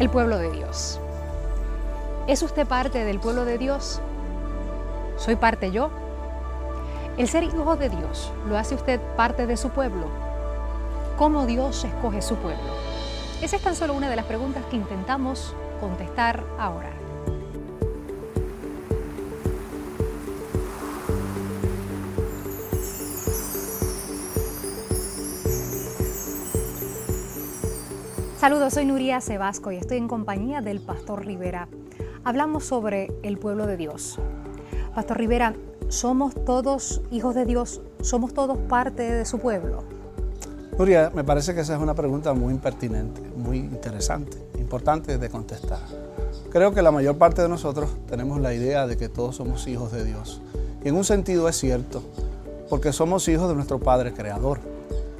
el pueblo de Dios. ¿Es usted parte del pueblo de Dios? ¿Soy parte yo? El ser hijo de Dios lo hace usted parte de su pueblo. ¿Cómo Dios escoge su pueblo? Esa es tan solo una de las preguntas que intentamos contestar ahora. Saludos, soy Nuria Sebasco y estoy en compañía del Pastor Rivera. Hablamos sobre el pueblo de Dios. Pastor Rivera, ¿somos todos hijos de Dios? ¿Somos todos parte de su pueblo? Nuria, me parece que esa es una pregunta muy impertinente, muy interesante, importante de contestar. Creo que la mayor parte de nosotros tenemos la idea de que todos somos hijos de Dios. Y en un sentido es cierto, porque somos hijos de nuestro Padre Creador.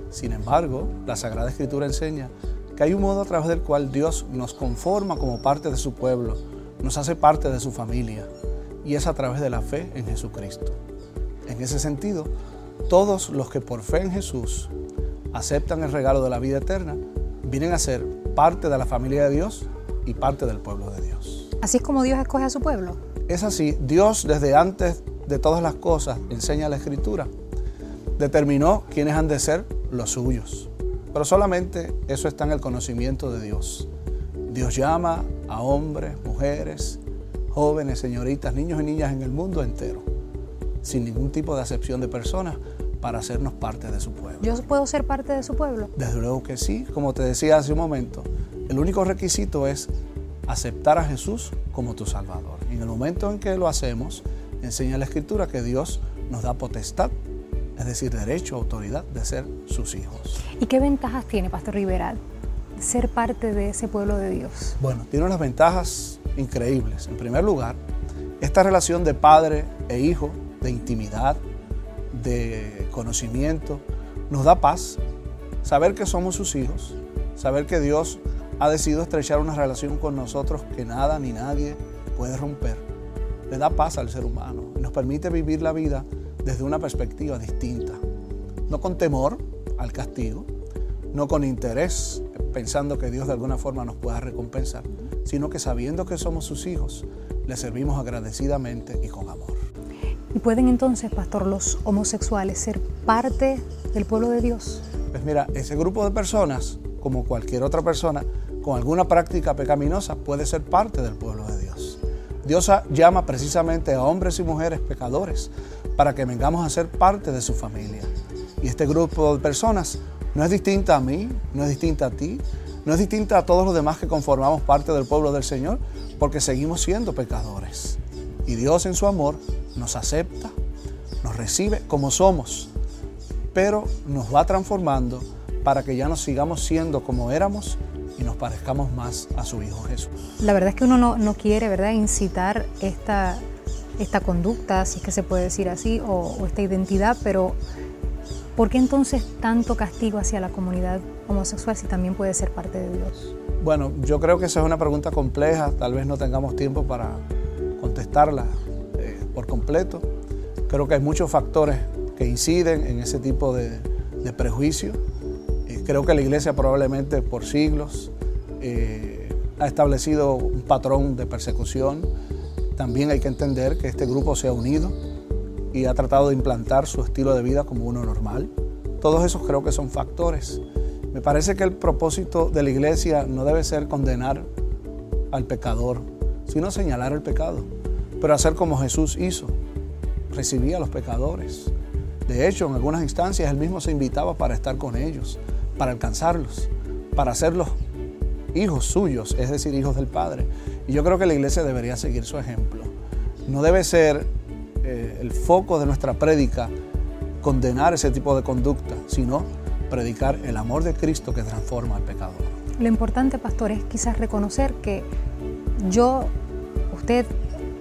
Sin embargo, la Sagrada Escritura enseña que hay un modo a través del cual Dios nos conforma como parte de su pueblo, nos hace parte de su familia, y es a través de la fe en Jesucristo. En ese sentido, todos los que por fe en Jesús aceptan el regalo de la vida eterna, vienen a ser parte de la familia de Dios y parte del pueblo de Dios. Así es como Dios escoge a su pueblo. Es así, Dios desde antes de todas las cosas, enseña la Escritura, determinó quiénes han de ser los suyos. Pero solamente eso está en el conocimiento de Dios. Dios llama a hombres, mujeres, jóvenes, señoritas, niños y niñas en el mundo entero, sin ningún tipo de acepción de personas, para hacernos parte de su pueblo. ¿Yo puedo ser parte de su pueblo? Desde luego que sí, como te decía hace un momento, el único requisito es aceptar a Jesús como tu Salvador. Y en el momento en que lo hacemos, enseña la Escritura que Dios nos da potestad es decir, derecho, autoridad de ser sus hijos. ¿Y qué ventajas tiene, Pastor Rivera, ser parte de ese pueblo de Dios? Bueno, tiene unas ventajas increíbles. En primer lugar, esta relación de padre e hijo, de intimidad, de conocimiento, nos da paz. Saber que somos sus hijos, saber que Dios ha decidido estrechar una relación con nosotros que nada ni nadie puede romper, le da paz al ser humano y nos permite vivir la vida desde una perspectiva distinta. No con temor al castigo, no con interés pensando que Dios de alguna forma nos pueda recompensar, sino que sabiendo que somos sus hijos, le servimos agradecidamente y con amor. ¿Y pueden entonces, pastor, los homosexuales ser parte del pueblo de Dios? Pues mira, ese grupo de personas, como cualquier otra persona, con alguna práctica pecaminosa, puede ser parte del pueblo de Dios. Dios llama precisamente a hombres y mujeres pecadores para que vengamos a ser parte de su familia. Y este grupo de personas no es distinta a mí, no es distinta a ti, no es distinta a todos los demás que conformamos parte del pueblo del Señor, porque seguimos siendo pecadores. Y Dios en su amor nos acepta, nos recibe como somos, pero nos va transformando para que ya nos sigamos siendo como éramos y nos parezcamos más a su Hijo Jesús. La verdad es que uno no, no quiere, ¿verdad?, incitar esta esta conducta, si es que se puede decir así, o, esta identidad, pero ¿por qué entonces tanto castigo hacia la comunidad homosexual si también puede ser parte de Dios? Bueno, yo creo que esa es una pregunta compleja, tal vez no tengamos tiempo para contestarla eh, por completo. Creo que hay muchos factores que inciden en ese tipo de, prejuicio. Eh, creo que la iglesia probablemente por siglos eh, ha establecido un patrón de persecución también hay que entender que este grupo se ha unido y ha tratado de implantar su estilo de vida como uno normal. Todos esos creo que son factores. Me parece que el propósito de la iglesia no debe ser condenar al pecador, sino señalar el pecado, pero hacer como Jesús hizo, recibía a los pecadores. De hecho, en algunas instancias él mismo se invitaba para estar con ellos, para alcanzarlos, para hacerlos hijos suyos, es decir, hijos del Padre. Y yo creo que la iglesia debería seguir su ejemplo. No debe ser eh, el foco de nuestra prédica condenar ese tipo de conducta, sino predicar el amor de Cristo que transforma al pecador. Lo importante, pastor, es quizás reconocer que yo, usted,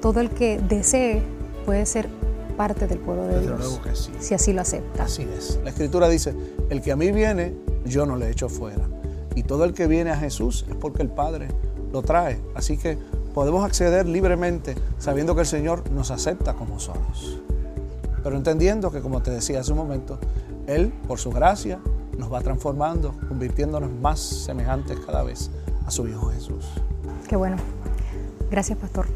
todo el que desee puede ser parte del pueblo de Dios. Luego que sí. Si así lo acepta. Así es. La Escritura dice, el que a mí viene, yo no le echo fuera. Y todo el que viene a Jesús es porque el Padre lo trae. Así que podemos acceder libremente sabiendo que el Señor nos acepta como somos. Pero entendiendo que, como te decía hace un momento, Él, por su gracia, nos va transformando, convirtiéndonos más semejantes cada vez a su Hijo Jesús. Qué bueno. Gracias, pastor.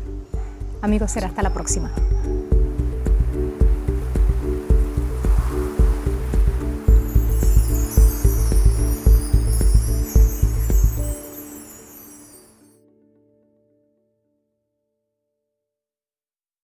Amigos, será hasta la próxima.